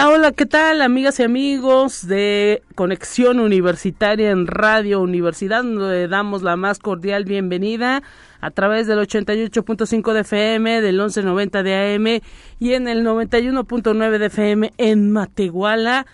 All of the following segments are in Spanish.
Hola, ¿qué tal amigas y amigos de Conexión Universitaria en Radio Universidad? Le damos la más cordial bienvenida a través del 88.5 de FM, del 1190 de AM y en el 91.9 de FM en Matehuala.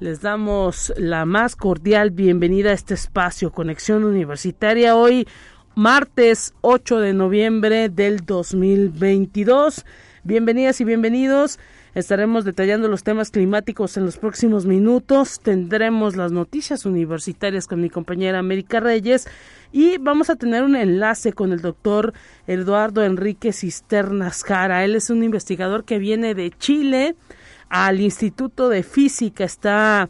Les damos la más cordial bienvenida a este espacio Conexión Universitaria hoy martes 8 de noviembre del 2022. Bienvenidas y bienvenidos. Estaremos detallando los temas climáticos en los próximos minutos. Tendremos las noticias universitarias con mi compañera América Reyes y vamos a tener un enlace con el doctor Eduardo Enrique Cisternas Jara. Él es un investigador que viene de Chile al Instituto de Física. Está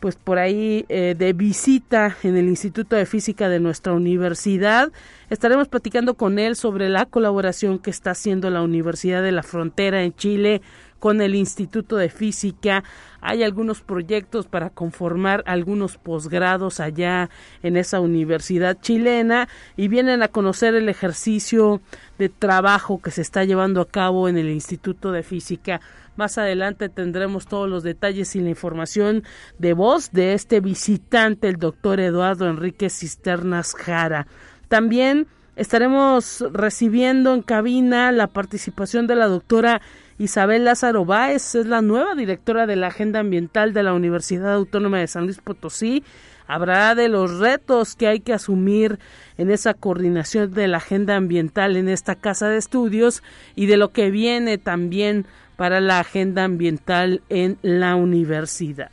pues por ahí eh, de visita en el Instituto de Física de nuestra universidad. Estaremos platicando con él sobre la colaboración que está haciendo la Universidad de la Frontera en Chile con el Instituto de Física. Hay algunos proyectos para conformar algunos posgrados allá en esa universidad chilena y vienen a conocer el ejercicio de trabajo que se está llevando a cabo en el Instituto de Física. Más adelante tendremos todos los detalles y la información de voz de este visitante, el doctor Eduardo Enrique Cisternas Jara. También estaremos recibiendo en cabina la participación de la doctora Isabel Lázaro Báez es la nueva directora de la Agenda Ambiental de la Universidad Autónoma de San Luis Potosí. Habrá de los retos que hay que asumir en esa coordinación de la agenda ambiental en esta casa de estudios y de lo que viene también para la agenda ambiental en la universidad.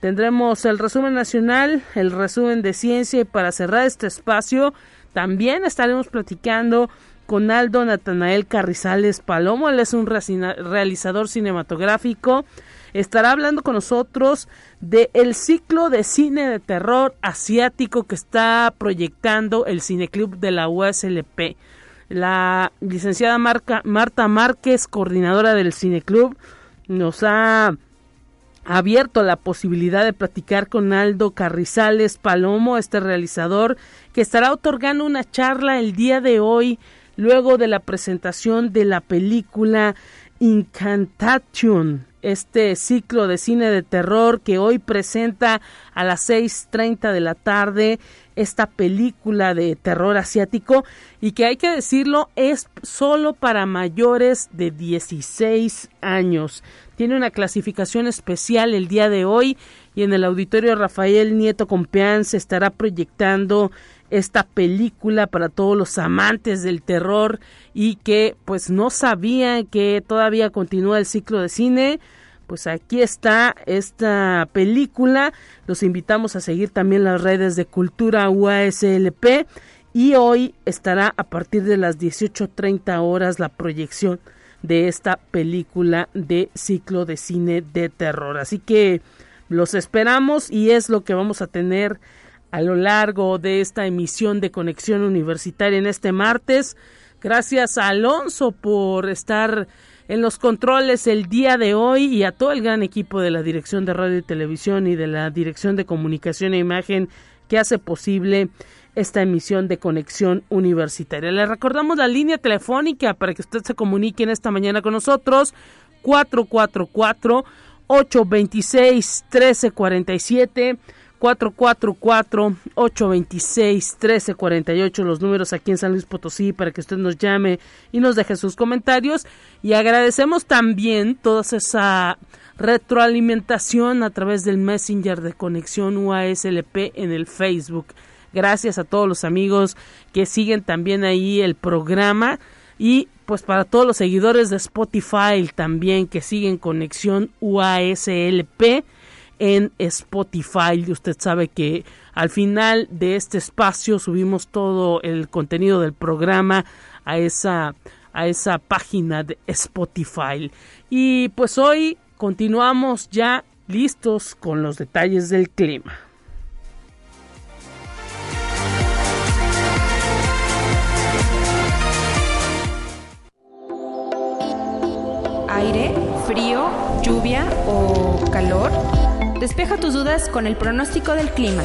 Tendremos el resumen nacional, el resumen de ciencia y para cerrar este espacio también estaremos platicando con Aldo Natanael Carrizales Palomo, él es un realizador cinematográfico. Estará hablando con nosotros de el ciclo de cine de terror asiático que está proyectando el Cineclub de la USLP. La licenciada Marta Márquez, coordinadora del Cineclub, nos ha abierto la posibilidad de platicar con Aldo Carrizales Palomo, este realizador, que estará otorgando una charla el día de hoy luego de la presentación de la película Incantation, este ciclo de cine de terror que hoy presenta a las 6.30 de la tarde esta película de terror asiático y que hay que decirlo es solo para mayores de 16 años. Tiene una clasificación especial el día de hoy y en el auditorio Rafael Nieto Compeán se estará proyectando esta película para todos los amantes del terror y que pues no sabían que todavía continúa el ciclo de cine pues aquí está esta película. Los invitamos a seguir también las redes de cultura UASLP y hoy estará a partir de las 18.30 horas la proyección de esta película de ciclo de cine de terror. Así que los esperamos y es lo que vamos a tener a lo largo de esta emisión de Conexión Universitaria en este martes. Gracias a Alonso por estar en los controles el día de hoy y a todo el gran equipo de la Dirección de Radio y Televisión y de la Dirección de Comunicación e Imagen que hace posible esta emisión de Conexión Universitaria. Le recordamos la línea telefónica para que usted se comunique en esta mañana con nosotros 444 826 1347 444-826-1348, los números aquí en San Luis Potosí para que usted nos llame y nos deje sus comentarios. Y agradecemos también toda esa retroalimentación a través del Messenger de Conexión UASLP en el Facebook. Gracias a todos los amigos que siguen también ahí el programa y pues para todos los seguidores de Spotify también que siguen Conexión UASLP en Spotify. Usted sabe que al final de este espacio subimos todo el contenido del programa a esa a esa página de Spotify. Y pues hoy continuamos ya listos con los detalles del clima. aire, frío, lluvia o calor? Despeja tus dudas con el pronóstico del clima.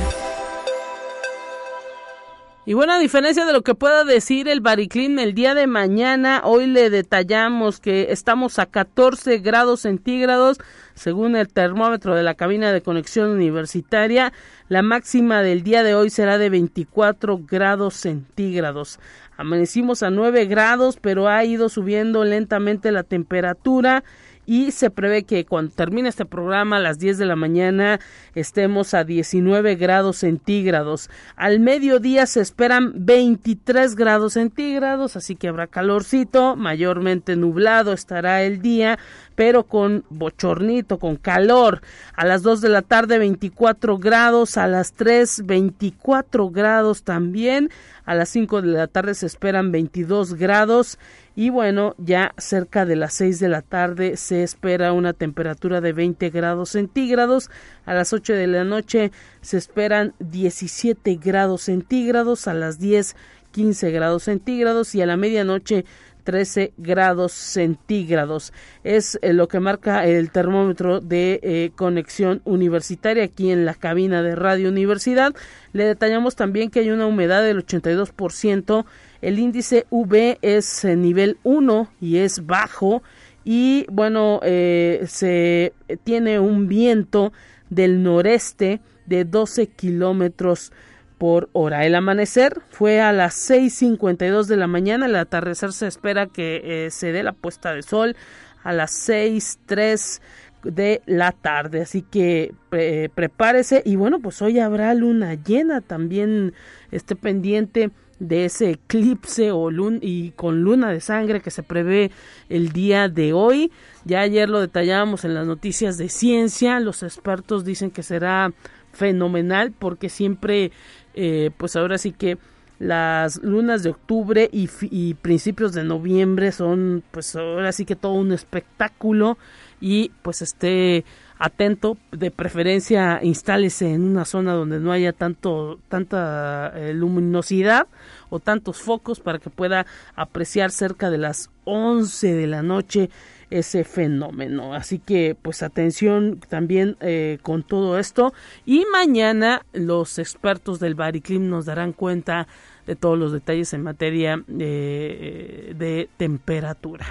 Y bueno, a diferencia de lo que pueda decir el Bariclim el día de mañana, hoy le detallamos que estamos a 14 grados centígrados según el termómetro de la cabina de conexión universitaria. La máxima del día de hoy será de 24 grados centígrados. Amanecimos a 9 grados, pero ha ido subiendo lentamente la temperatura y se prevé que cuando termine este programa a las 10 de la mañana estemos a 19 grados centígrados. Al mediodía se esperan 23 grados centígrados, así que habrá calorcito, mayormente nublado estará el día, pero con bochornito, con calor. A las 2 de la tarde 24 grados, a las 3 24 grados también, a las 5 de la tarde se esperan 22 grados y bueno, ya cerca de las 6 de la tarde se espera una temperatura de 20 grados centígrados. A las 8 de la noche se esperan 17 grados centígrados. A las 10, 15 grados centígrados. Y a la medianoche 13 grados centígrados. Es eh, lo que marca el termómetro de eh, conexión universitaria aquí en la cabina de Radio Universidad. Le detallamos también que hay una humedad del 82% el índice V es eh, nivel 1 y es bajo y bueno, eh, se tiene un viento del noreste de 12 kilómetros por hora. El amanecer fue a las 6.52 de la mañana, el atardecer se espera que eh, se dé la puesta de sol a las 6.03 de la tarde, así que prepárese y bueno, pues hoy habrá luna llena, también. Esté pendiente de ese eclipse o y con luna de sangre que se prevé el día de hoy. Ya ayer lo detallamos en las noticias de ciencia, los expertos dicen que será fenomenal porque siempre, eh, pues ahora sí que las lunas de octubre y, y, principios de noviembre son pues ahora sí que todo un espectáculo y pues esté atento, de preferencia instálese en una zona donde no haya tanto tanta eh, luminosidad o tantos focos para que pueda apreciar cerca de las 11 de la noche ese fenómeno. Así que pues atención también eh, con todo esto y mañana los expertos del Bariclim nos darán cuenta de todos los detalles en materia eh, de temperatura.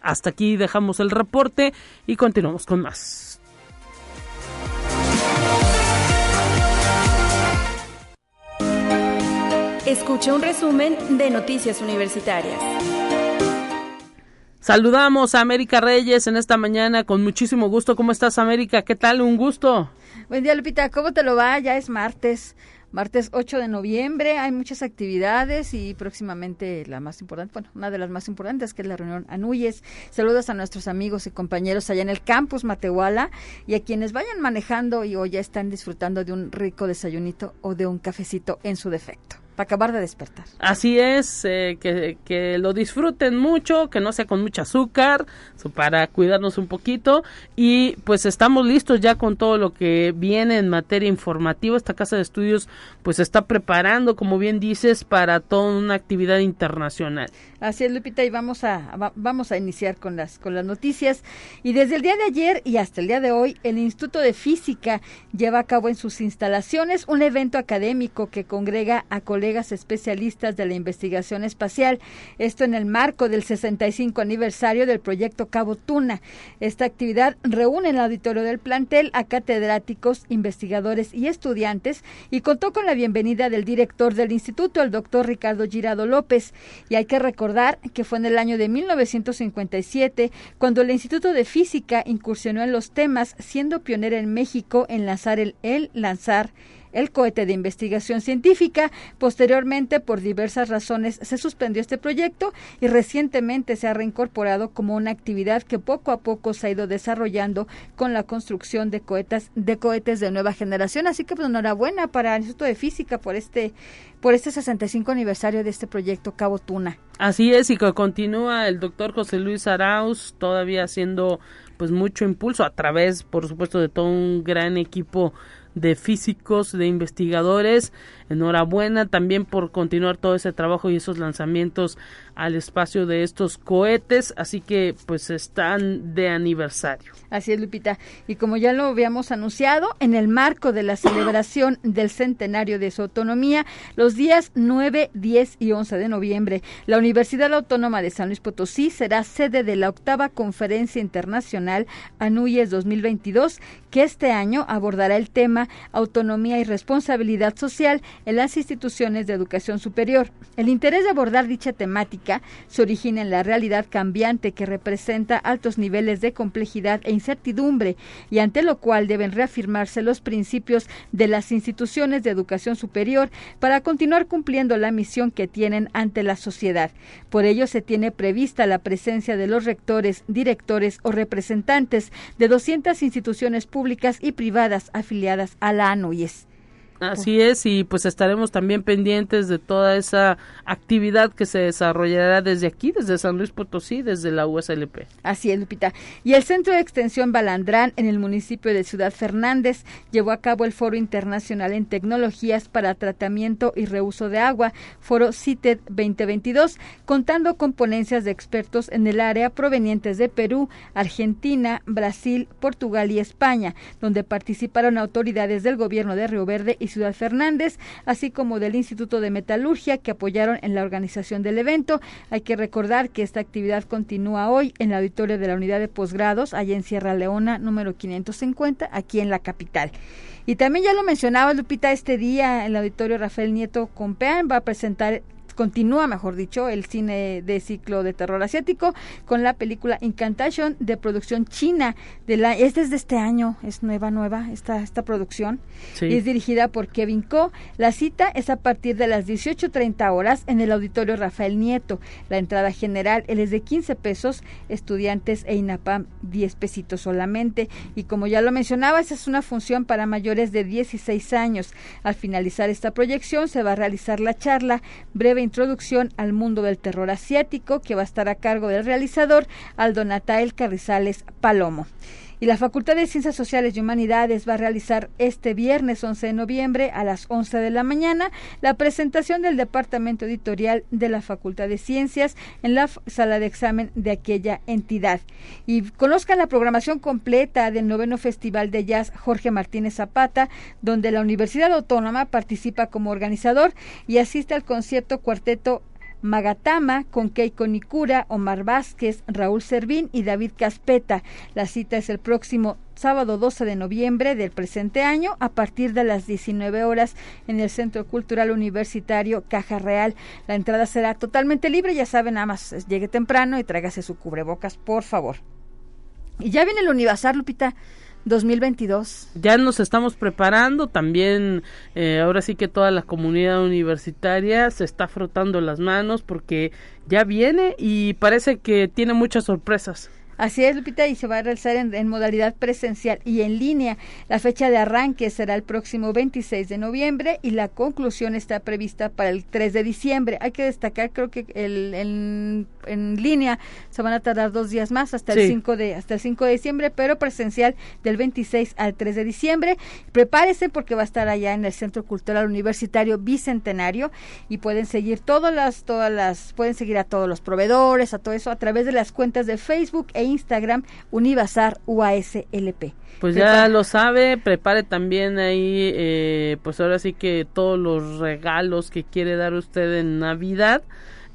Hasta aquí dejamos el reporte y continuamos con más. Escuche un resumen de Noticias Universitarias. Saludamos a América Reyes en esta mañana con muchísimo gusto. ¿Cómo estás, América? ¿Qué tal? Un gusto. Buen día, Lupita. ¿Cómo te lo va? Ya es martes martes 8 de noviembre. Hay muchas actividades y próximamente la más importante, bueno, una de las más importantes que es la reunión Anuyes. Saludos a nuestros amigos y compañeros allá en el campus Matehuala y a quienes vayan manejando y o ya están disfrutando de un rico desayunito o de un cafecito en su defecto para acabar de despertar. Así es, eh, que, que, lo disfruten mucho, que no sea con mucho azúcar, para cuidarnos un poquito. Y pues estamos listos ya con todo lo que viene en materia informativa. Esta casa de estudios pues está preparando, como bien dices, para toda una actividad internacional. Así es, Lupita, y vamos a, vamos a iniciar con las, con las noticias. Y desde el día de ayer y hasta el día de hoy, el Instituto de Física lleva a cabo en sus instalaciones un evento académico que congrega a colegas especialistas de la investigación espacial. Esto en el marco del 65 aniversario del proyecto Cabo Tuna. Esta actividad reúne en el auditorio del plantel a catedráticos, investigadores y estudiantes y contó con la bienvenida del director del instituto, el doctor Ricardo Girado López. Y hay que recordar que fue en el año de 1957 cuando el Instituto de Física incursionó en los temas, siendo pionera en México en lanzar el, el lanzar el cohete de investigación científica. Posteriormente, por diversas razones, se suspendió este proyecto y recientemente se ha reincorporado como una actividad que poco a poco se ha ido desarrollando con la construcción de cohetes de cohetes de nueva generación. Así que pues, enhorabuena para el Instituto de Física por este por este 65 aniversario de este proyecto Cabo Tuna. Así es y que continúa el doctor José Luis Arauz todavía haciendo pues mucho impulso a través, por supuesto, de todo un gran equipo de físicos, de investigadores. Enhorabuena también por continuar todo ese trabajo y esos lanzamientos al espacio de estos cohetes, así que pues están de aniversario. Así es, Lupita. Y como ya lo habíamos anunciado, en el marco de la celebración del centenario de su autonomía, los días 9, 10 y 11 de noviembre, la Universidad Autónoma de San Luis Potosí será sede de la octava Conferencia Internacional ANUYES 2022, que este año abordará el tema Autonomía y Responsabilidad Social en las instituciones de educación superior. El interés de abordar dicha temática se origina en la realidad cambiante que representa altos niveles de complejidad e incertidumbre y ante lo cual deben reafirmarse los principios de las instituciones de educación superior para continuar cumpliendo la misión que tienen ante la sociedad. Por ello se tiene prevista la presencia de los rectores, directores o representantes de 200 instituciones públicas y privadas afiliadas a la ANUYES. Así es, y pues estaremos también pendientes de toda esa actividad que se desarrollará desde aquí, desde San Luis Potosí, desde la USLP. Así es, Lupita. Y el Centro de Extensión Balandrán en el municipio de Ciudad Fernández llevó a cabo el Foro Internacional en Tecnologías para Tratamiento y Reuso de Agua, Foro CITED 2022, contando con ponencias de expertos en el área provenientes de Perú, Argentina, Brasil, Portugal y España, donde participaron autoridades del gobierno de Río Verde y Ciudad Fernández, así como del Instituto de Metalurgia que apoyaron en la organización del evento. Hay que recordar que esta actividad continúa hoy en la auditorio de la unidad de posgrados, allá en Sierra Leona, número 550, aquí en la capital. Y también ya lo mencionaba Lupita este día, el auditorio Rafael Nieto Compeán va a presentar continúa, mejor dicho, el cine de ciclo de terror asiático con la película Incantation de producción china. De la, es desde este año, es nueva, nueva esta, esta producción. Y es dirigida por Kevin Co. La cita es a partir de las 18.30 horas en el auditorio Rafael Nieto. La entrada general es de 15 pesos, estudiantes e INAPAM 10 pesitos solamente. Y como ya lo mencionaba, esa es una función para mayores de 16 años. Al finalizar esta proyección se va a realizar la charla breve introducción al mundo del terror asiático que va a estar a cargo del realizador Aldo Natael Carrizales Palomo. Y la Facultad de Ciencias Sociales y Humanidades va a realizar este viernes 11 de noviembre a las 11 de la mañana la presentación del Departamento Editorial de la Facultad de Ciencias en la sala de examen de aquella entidad. Y conozcan la programación completa del noveno Festival de Jazz Jorge Martínez Zapata, donde la Universidad Autónoma participa como organizador y asiste al concierto cuarteto Magatama con Keiko Nikura, Omar Vázquez, Raúl Servín y David Caspeta. La cita es el próximo sábado 12 de noviembre del presente año a partir de las 19 horas en el Centro Cultural Universitario Caja Real. La entrada será totalmente libre, ya saben, nada más llegue temprano y tráigase su cubrebocas, por favor. Y ya viene el Univasar, Lupita. 2022. Ya nos estamos preparando, también eh, ahora sí que toda la comunidad universitaria se está frotando las manos porque ya viene y parece que tiene muchas sorpresas. Así es, Lupita, y se va a realizar en, modalidad presencial y en línea. La fecha de arranque será el próximo 26 de noviembre y la conclusión está prevista para el 3 de diciembre. Hay que destacar, creo que el, en línea se van a tardar dos días más hasta el 5 de hasta el 5 de diciembre, pero presencial del 26 al 3 de diciembre. Prepárese porque va a estar allá en el Centro Cultural Universitario Bicentenario y pueden seguir todas las todas las pueden seguir a todos los proveedores, a todo eso a través de las cuentas de Facebook e Instagram Univazar UASLP. Pues ya lo sabe, prepare también ahí, eh, pues ahora sí que todos los regalos que quiere dar usted en Navidad.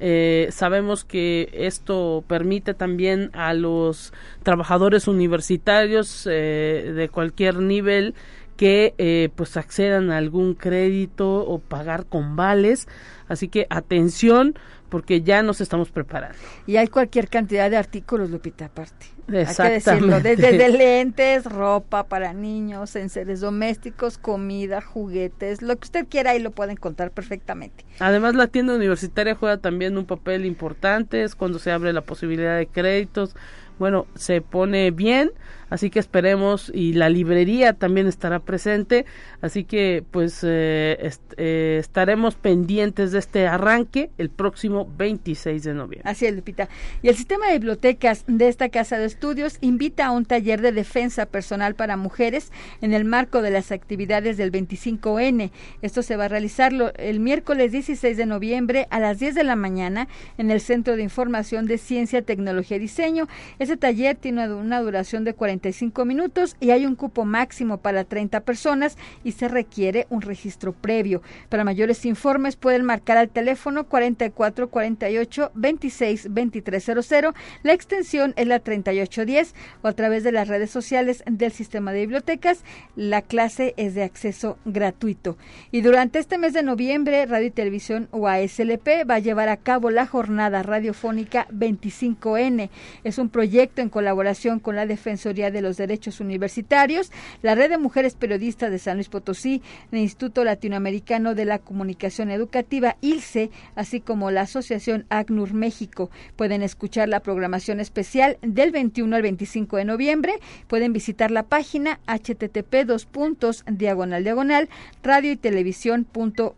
Eh, sabemos que esto permite también a los trabajadores universitarios eh, de cualquier nivel que eh, pues accedan a algún crédito o pagar con vales. Así que atención porque ya nos estamos preparando. Y hay cualquier cantidad de artículos, Lupita, aparte. Exactamente. desde, lentes, ropa para niños, enseres domésticos, comida, juguetes, lo que usted quiera ahí lo puede encontrar perfectamente. Además, la tienda universitaria juega también un papel importante, es cuando se abre la posibilidad de créditos. Bueno, se pone bien, así que esperemos y la librería también estará presente, así que pues eh, eh, estaremos pendientes de este arranque el próximo 26 de noviembre. Así es, Lupita. Y el sistema de bibliotecas de esta casa de estudios invita a un taller de defensa personal para mujeres en el marco de las actividades del 25N. Esto se va a realizar el miércoles 16 de noviembre a las 10 de la mañana en el Centro de Información de Ciencia, Tecnología y Diseño. Ese taller tiene una duración de 45 minutos y hay un cupo máximo para 30 personas y se requiere un registro previo. Para mayores informes pueden marcar al teléfono 44 48 26 2300. La extensión es la 3810 o a través de las redes sociales del sistema de bibliotecas. La clase es de acceso gratuito. Y durante este mes de noviembre, Radio y Televisión UASLP va a llevar a cabo la jornada radiofónica 25N. Es un proyecto en colaboración con la Defensoría de los Derechos Universitarios, la Red de Mujeres Periodistas de San Luis Potosí, el Instituto Latinoamericano de la Comunicación Educativa, ILCE, así como la Asociación ACNUR México. Pueden escuchar la programación especial del 21 al 25 de noviembre. Pueden visitar la página http dos puntos diagonal diagonal radio y televisión punto.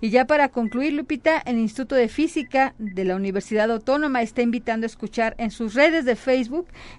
Y ya para concluir, Lupita, el Instituto de Física de la Universidad Autónoma está invitando a escuchar en sus redes de Facebook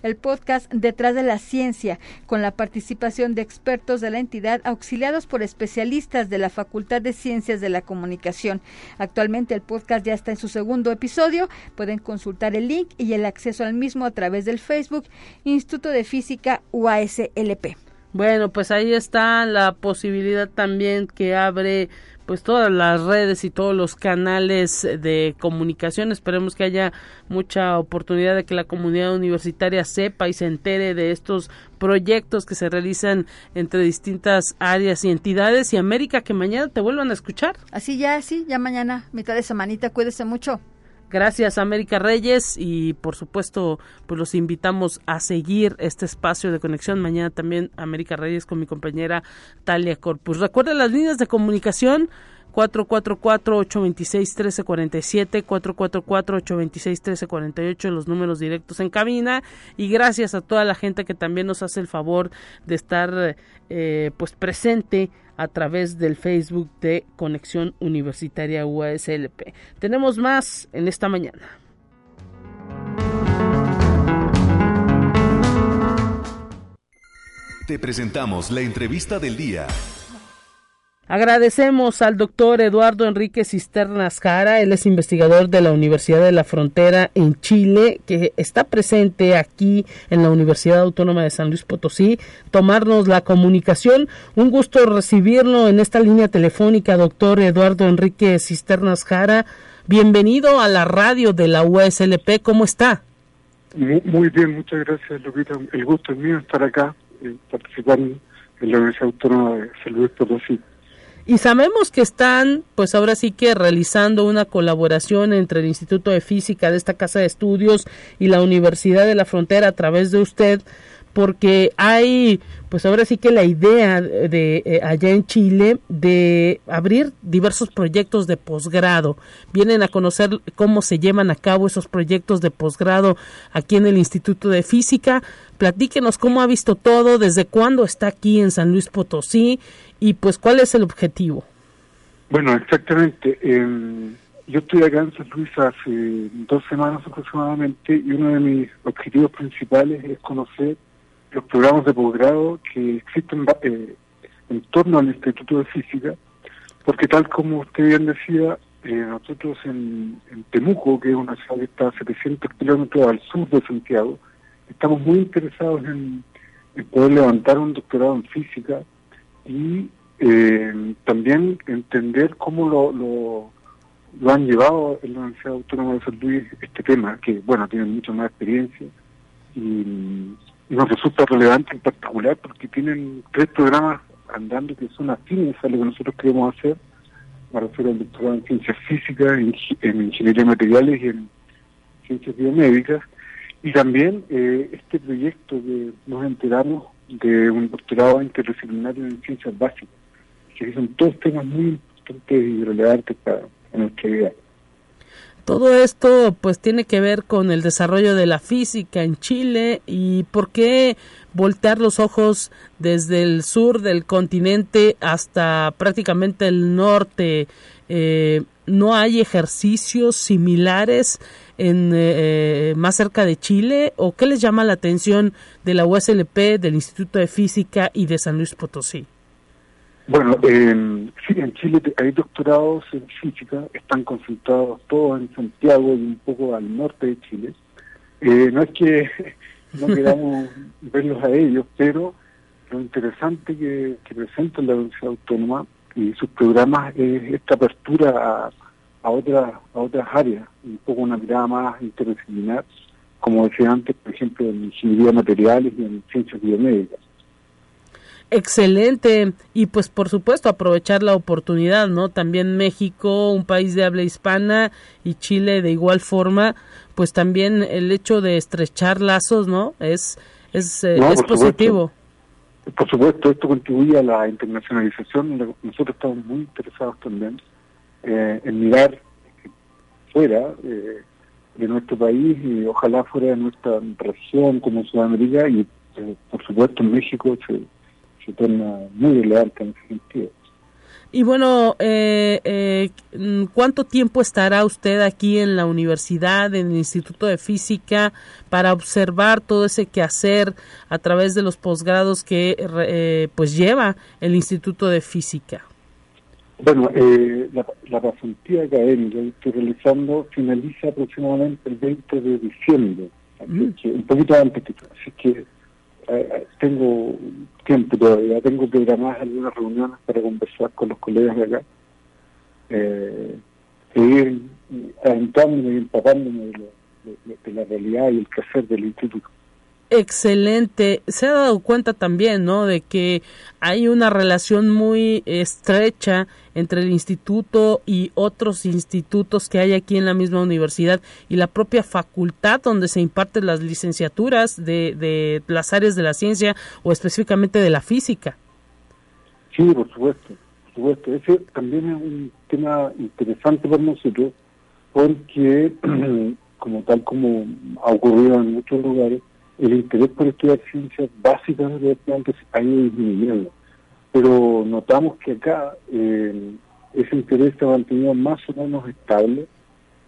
el podcast Detrás de la Ciencia, con la participación de expertos de la entidad auxiliados por especialistas de la Facultad de Ciencias de la Comunicación. Actualmente el podcast ya está en su segundo episodio. Pueden consultar el link y el acceso al mismo a través del Facebook Instituto de Física UASLP. Bueno, pues ahí está la posibilidad también que abre pues todas las redes y todos los canales de comunicación. Esperemos que haya mucha oportunidad de que la comunidad universitaria sepa y se entere de estos proyectos que se realizan entre distintas áreas y entidades y América que mañana te vuelvan a escuchar. Así ya, sí, ya mañana, mitad de semanita, cuídese mucho. Gracias América Reyes y por supuesto pues los invitamos a seguir este espacio de conexión mañana también América Reyes con mi compañera Talia Corpus. Recuerden las líneas de comunicación 444-826-1347, 444-826-1348, los números directos en cabina. Y gracias a toda la gente que también nos hace el favor de estar eh, pues presente a través del Facebook de Conexión Universitaria UASLP. Tenemos más en esta mañana. Te presentamos la entrevista del día. Agradecemos al doctor Eduardo Enrique Cisternas Jara, él es investigador de la Universidad de la Frontera en Chile, que está presente aquí en la Universidad Autónoma de San Luis Potosí, tomarnos la comunicación. Un gusto recibirlo en esta línea telefónica, doctor Eduardo Enrique Cisternas Jara. Bienvenido a la radio de la USLP, ¿cómo está? Muy, bien, muchas gracias, Lupita. El gusto es mío estar acá, eh, participar en la Universidad Autónoma de San Luis Potosí. Y sabemos que están, pues ahora sí que realizando una colaboración entre el Instituto de Física de esta Casa de Estudios y la Universidad de la Frontera a través de usted, porque hay, pues ahora sí que la idea de, eh, allá en Chile de abrir diversos proyectos de posgrado. Vienen a conocer cómo se llevan a cabo esos proyectos de posgrado aquí en el Instituto de Física. Platíquenos cómo ha visto todo, desde cuándo está aquí en San Luis Potosí y pues cuál es el objetivo. Bueno, exactamente. Em, yo estoy acá en San Luis hace dos semanas aproximadamente y uno de mis objetivos principales es conocer los programas de posgrado que existen eh, en torno al Instituto de Física, porque tal como usted bien decía, eh, nosotros en, Temuco, que es una ciudad que está a 700 kilómetros al sur de Santiago, estamos muy interesados en poder levantar un doctorado en física y eh, también entender cómo lo, lo, han llevado en la Universidad Autónoma de San Luis este tema, que bueno, tienen mucha más experiencia y, nos resulta relevante en particular porque tienen tres programas andando que son afines a lo que nosotros queremos hacer. Me refiero al doctorado en ciencias físicas, en, en ingeniería de materiales y en ciencias biomédicas. Y también eh, este proyecto que nos enteramos de un doctorado interdisciplinario en ciencias básicas, que son todos temas muy importantes y relevantes para nuestra vida. Todo esto pues tiene que ver con el desarrollo de la física en Chile y por qué voltear los ojos desde el sur del continente hasta prácticamente el norte. Eh, ¿No hay ejercicios similares en eh, más cerca de Chile? ¿O qué les llama la atención de la USLP, del Instituto de Física y de San Luis Potosí? Bueno, sí, en Chile hay doctorados en física, están concentrados todos en Santiago y un poco al norte de Chile. Eh, no es que no queramos verlos a ellos, pero lo interesante que, que presenta la Universidad Autónoma y sus programas es esta apertura a, a, otras a otras áreas, un poco una mirada más interdisciplinar, como decía antes, por ejemplo, en ingeniería de materiales y en ciencias biomédicas. Excelente y pues por supuesto aprovechar la oportunidad, ¿no? También México, un país de habla hispana y Chile de igual forma, pues también el hecho de estrechar lazos, ¿no? Es es, eh, es positivo. Por supuesto, esto contribuye a la internacionalización. Nosotros estamos muy interesados también eh, en mirar fuera eh, de nuestro país y ojalá fuera de nuestra región como Sudamérica y por supuesto en México se se torna muy relevante en ese sentido. Y bueno, eh, eh, ¿cuánto tiempo estará usted aquí en la universidad, en el Instituto de Física, para observar todo ese quehacer a través de los posgrados que eh, pues lleva el Instituto de Física? Bueno, eh, la, la pasantía académica que estoy realizando finaliza aproximadamente el 20 de diciembre, mm. un poquito antes, así que eh, tengo tiempo todavía, tengo programadas algunas reuniones para conversar con los colegas de acá, eh, seguir adentándome y empapándome de, de la realidad y el quehacer del instituto excelente. Se ha dado cuenta también, ¿no? De que hay una relación muy estrecha entre el instituto y otros institutos que hay aquí en la misma universidad y la propia facultad donde se imparten las licenciaturas de, de las áreas de la ciencia o específicamente de la física. Sí, por supuesto, por supuesto. Ese también es un tema interesante para nosotros porque, como tal como ha ocurrido en muchos lugares, el interés por estudiar ciencias básicas de plantas ha ido disminuyendo. Pero notamos que acá ese interés se ha mantenido más o menos estable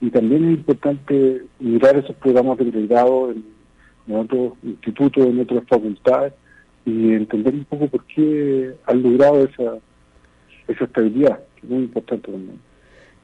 y también es importante mirar esos programas de pregrado en, otros institutos, en otras facultades y entender un poco por qué han logrado esa, esa estabilidad, que es muy importante también.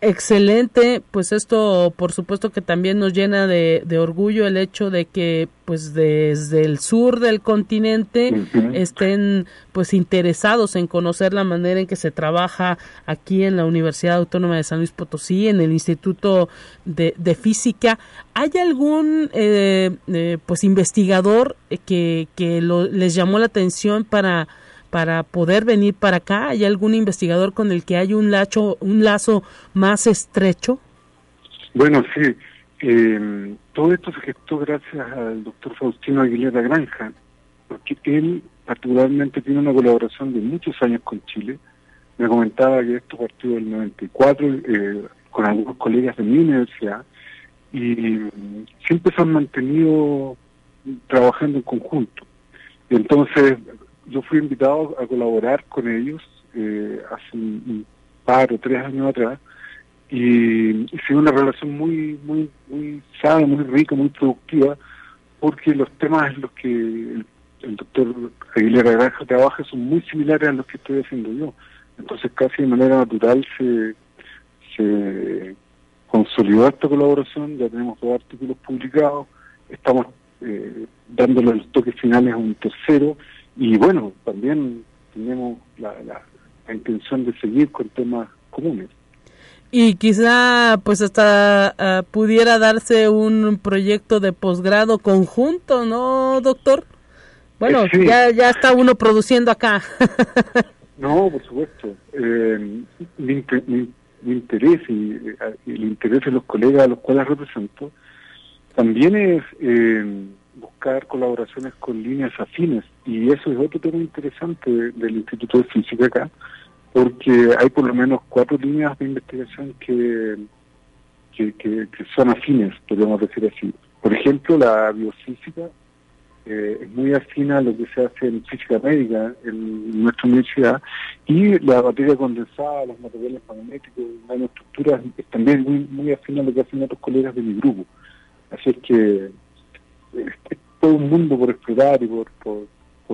Excelente, pues esto por supuesto que también nos llena de, orgullo el hecho de que pues desde el sur del continente estén pues interesados en conocer la manera en que se trabaja aquí en la Universidad Autónoma de San Luis Potosí, en el Instituto de, Física. ¿Hay algún eh, eh, pues investigador que, que lo, les llamó la atención para para poder venir para acá? ¿Hay algún investigador con el que hay un lazo, un lazo más estrecho? Bueno, sí. Eh, todo esto se gestó gracias al doctor Faustino Aguilera Granja, porque él particularmente tiene una colaboración de muchos años con Chile. Me comentaba que esto partió del 94 eh, con algunos colegas de mi universidad y siempre se han mantenido trabajando en conjunto. Entonces, yo fui invitado a colaborar con ellos eh, hace un, par o tres años atrás y hice una relación muy muy muy sana, muy rica, muy productiva, porque los temas en los que el, doctor Aguilera Granja trabaja son muy similares a los que estoy haciendo yo. Entonces casi de manera natural se, se consolidó esta colaboración, ya tenemos dos artículos publicados, estamos eh, dándole los toques finales a un tercero y bueno, también tenemos la, la, intención de seguir con temas comunes. Y quizá pues hasta ah, pudiera darse un proyecto de posgrado conjunto, ¿no, doctor? Bueno, eh, ya, ya está uno produciendo acá. no, por supuesto. Eh, mi, interés y, eh, el interés de los colegas a los cuales represento también es eh, buscar colaboraciones con líneas afines y eso es otro tema interesante del Instituto de Física acá porque hay por lo menos cuatro líneas de investigación que, que, son afines, podríamos decir así. Por ejemplo, la biofísica eh, es muy afina a lo que se hace en física médica en nuestra universidad y la batería condensada, los materiales magnéticos, nanoestructuras es también muy, muy afina a lo que hacen otros colegas de mi grupo. Así es que es, todo un mundo por explorar y por, por,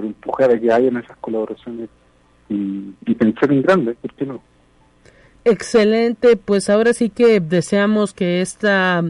empujar a que esas colaboraciones y, y pensar en grande, ¿por qué no? Excelente, pues ahora sí que deseamos que esta,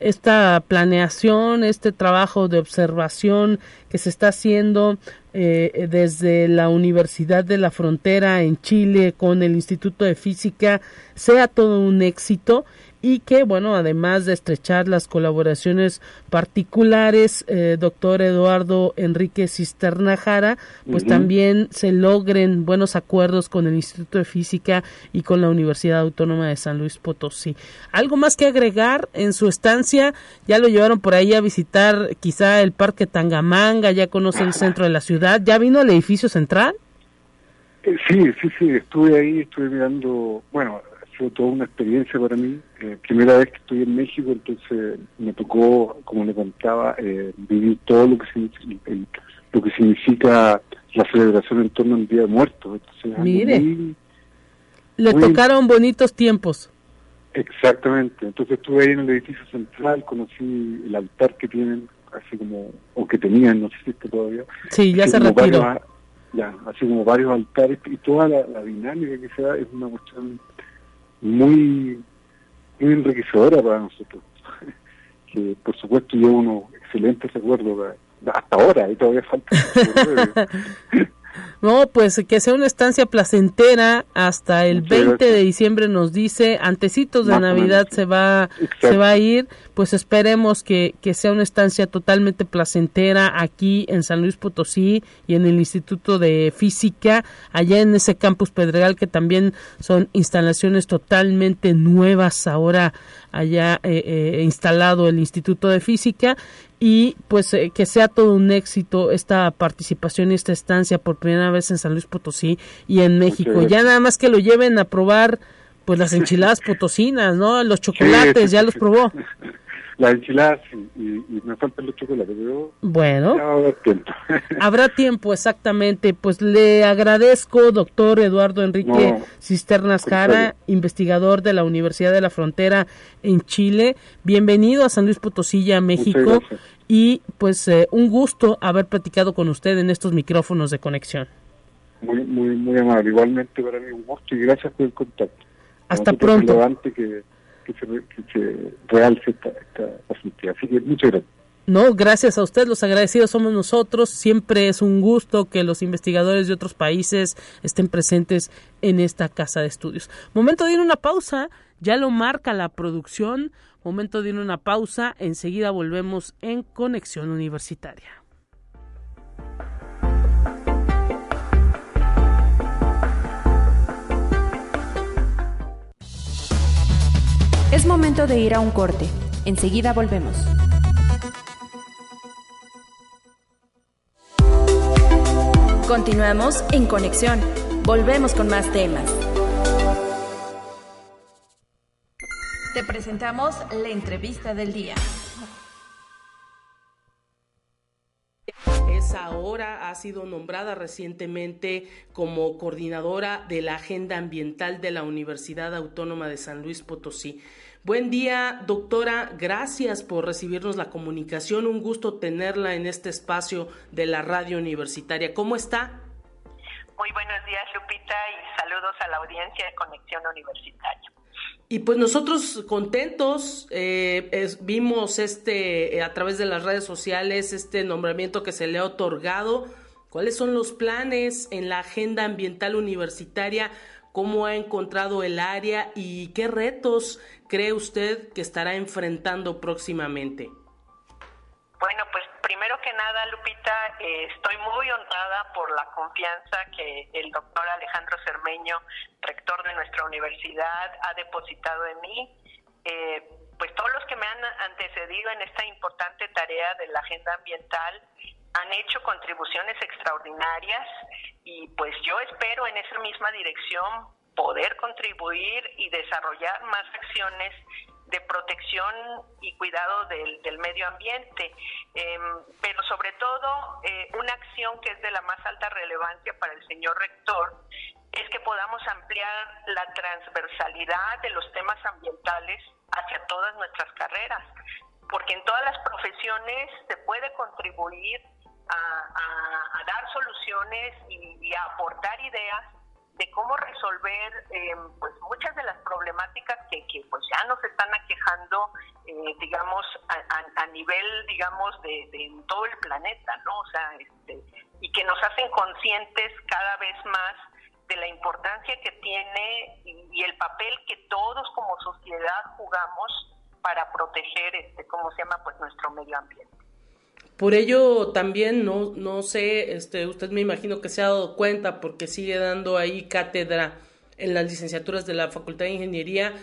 esta planeación, este trabajo de observación que se está haciendo eh, desde la Universidad de la Frontera en Chile con el Instituto de Física sea todo un éxito y que, bueno, además de estrechar las colaboraciones particulares, eh, doctor Eduardo Enrique Cisterna Jara, pues también se logren buenos acuerdos con el Instituto de Física y con la Universidad Autónoma de San Luis Potosí. ¿Algo más que agregar en su estancia? Ya lo llevaron por ahí a visitar quizá el Parque Tangamanga, ya conoce el centro de la ciudad, ¿ya vino al edificio central? Eh, sí, sí, sí, estuve ahí, estuve mirando, bueno, fue toda una experiencia para mí. Eh, primera vez que estoy en México, entonces me tocó, como le contaba, eh, vivir todo lo que, significa, lo que significa la celebración en torno al Día de Muertos. Mire, le tocaron bonitos tiempos. Exactamente, entonces estuve ahí en el edificio central, conocí el altar que tienen, así como, o que tenían, no sé si existe todavía. Sí, ya se retiró. ya, así como varios altares y toda la, la dinámica que se da es una cuestión muy, muy enriquecedora para nosotros. que por supuesto yo unos excelentes recuerdos hasta ahora y todavía falta. No, pues que sea una estancia placentera hasta el 20 de diciembre nos dice, antecitos de Navidad se va se va a ir, pues esperemos que, que sea una estancia totalmente placentera aquí en San Luis Potosí y en el Instituto de Física, allá en ese campus Pedregal que también son instalaciones totalmente nuevas ahora allá eh, eh, instalado el Instituto de Física y pues eh, que sea todo un éxito esta participación y esta estancia por primera vez en San Luis Potosí y en México. Ya nada más que lo lleven a probar pues las enchiladas potosinas, ¿no? Los chocolates, ya los probó. Las enchiladas y, y, me faltan los chocolates, pero bueno, habrá tiempo. habrá tiempo, exactamente. Pues le agradezco, doctor Eduardo Enrique Cisternas Jara, investigador de la Universidad de la Frontera en Chile. Bienvenido a San Luis Potosí, México. Y pues eh, un gusto haber platicado con usted en estos micrófonos de conexión. Muy, muy, muy amable. Igualmente para mí un gusto y gracias por el contacto. Hasta pronto. Que, que se, realce esta, muchas gracias. No, gracias a usted, los agradecidos somos nosotros. Siempre es un gusto que los investigadores de otros países estén presentes en esta casa de estudios. Momento de ir a una pausa, ya lo marca la producción. Momento de ir a una pausa, enseguida volvemos en Conexión Universitaria. Es momento de ir a un corte. Enseguida volvemos. Continuamos en conexión. Volvemos con más temas. Te presentamos la entrevista del día. Es ahora, ha sido nombrada recientemente como coordinadora de la Agenda Ambiental de la Universidad Autónoma de San Luis Potosí. Buen día, doctora. Gracias por recibirnos la comunicación. Un gusto tenerla en este espacio de la radio universitaria. ¿Cómo está? Muy buenos días, Lupita, y saludos a la audiencia de Conexión Universitaria. Y pues nosotros contentos eh, vimos este eh, a través de las redes sociales este nombramiento que se le ha otorgado. ¿Cuáles son los planes en la agenda ambiental universitaria? ¿Cómo ha encontrado el área y qué retos cree usted que estará enfrentando próximamente? Bueno, pues primero que nada, Lupita, eh, estoy muy honrada por la confianza que el doctor Alejandro Cermeño, rector de nuestra universidad, ha depositado en mí. Eh, pues todos los que me han antecedido en esta importante tarea de la agenda ambiental han hecho contribuciones extraordinarias y pues yo espero en esa misma dirección poder contribuir y desarrollar más acciones de protección y cuidado del, medio ambiente, em, pero sobre todo eh, una acción que es de la más alta relevancia para el señor rector es que podamos ampliar la transversalidad de los temas ambientales hacia todas nuestras carreras, porque en todas las profesiones se puede contribuir a, dar soluciones y, a aportar ideas de cómo resolver eh, pues muchas de las problemáticas que, pues ya nos están aquejando eh, digamos a, nivel digamos de, todo el planeta no o sea este, y que nos hacen conscientes cada vez más de la importancia que tiene y, el papel que todos como sociedad jugamos para proteger este cómo se llama pues nuestro medio ambiente por ello también no, no sé, este, usted me imagino que se ha dado cuenta porque sigue dando ahí cátedra en las licenciaturas de la Facultad de Ingeniería,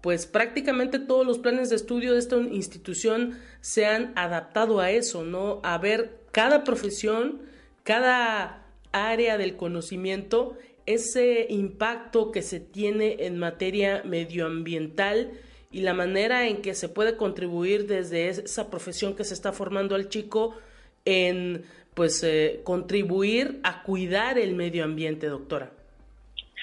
pues prácticamente todos los planes de estudio de esta institución se han adaptado a eso, ¿no? A ver cada profesión, cada área del conocimiento, ese impacto que se tiene en materia medioambiental y la manera en que se puede contribuir desde esa profesión que se está formando al chico en pues eh, contribuir a cuidar el medio ambiente, doctora.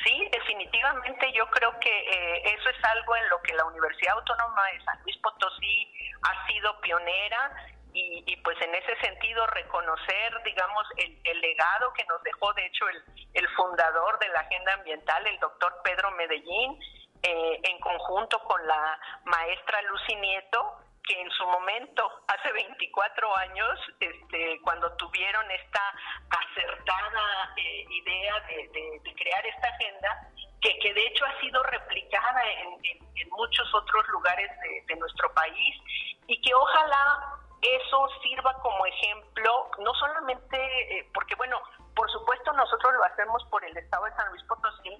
Sí, definitivamente yo creo que eh, eso es algo en lo que la Universidad Autónoma de San Luis Potosí ha sido pionera y, pues en ese sentido reconocer, digamos, el, legado que nos dejó, de hecho, el, el fundador de la Agenda Ambiental, el doctor Pedro Medellín, eh, en conjunto con la maestra Lucy Nieto, que en su momento, hace 24 años, este, cuando tuvieron esta acertada eh, idea de, crear esta agenda, que, que, de hecho ha sido replicada en, muchos otros lugares de, nuestro país y que ojalá eso sirva como ejemplo, no solamente, eh, porque bueno, por supuesto nosotros lo hacemos por el Estado de San Luis Potosí,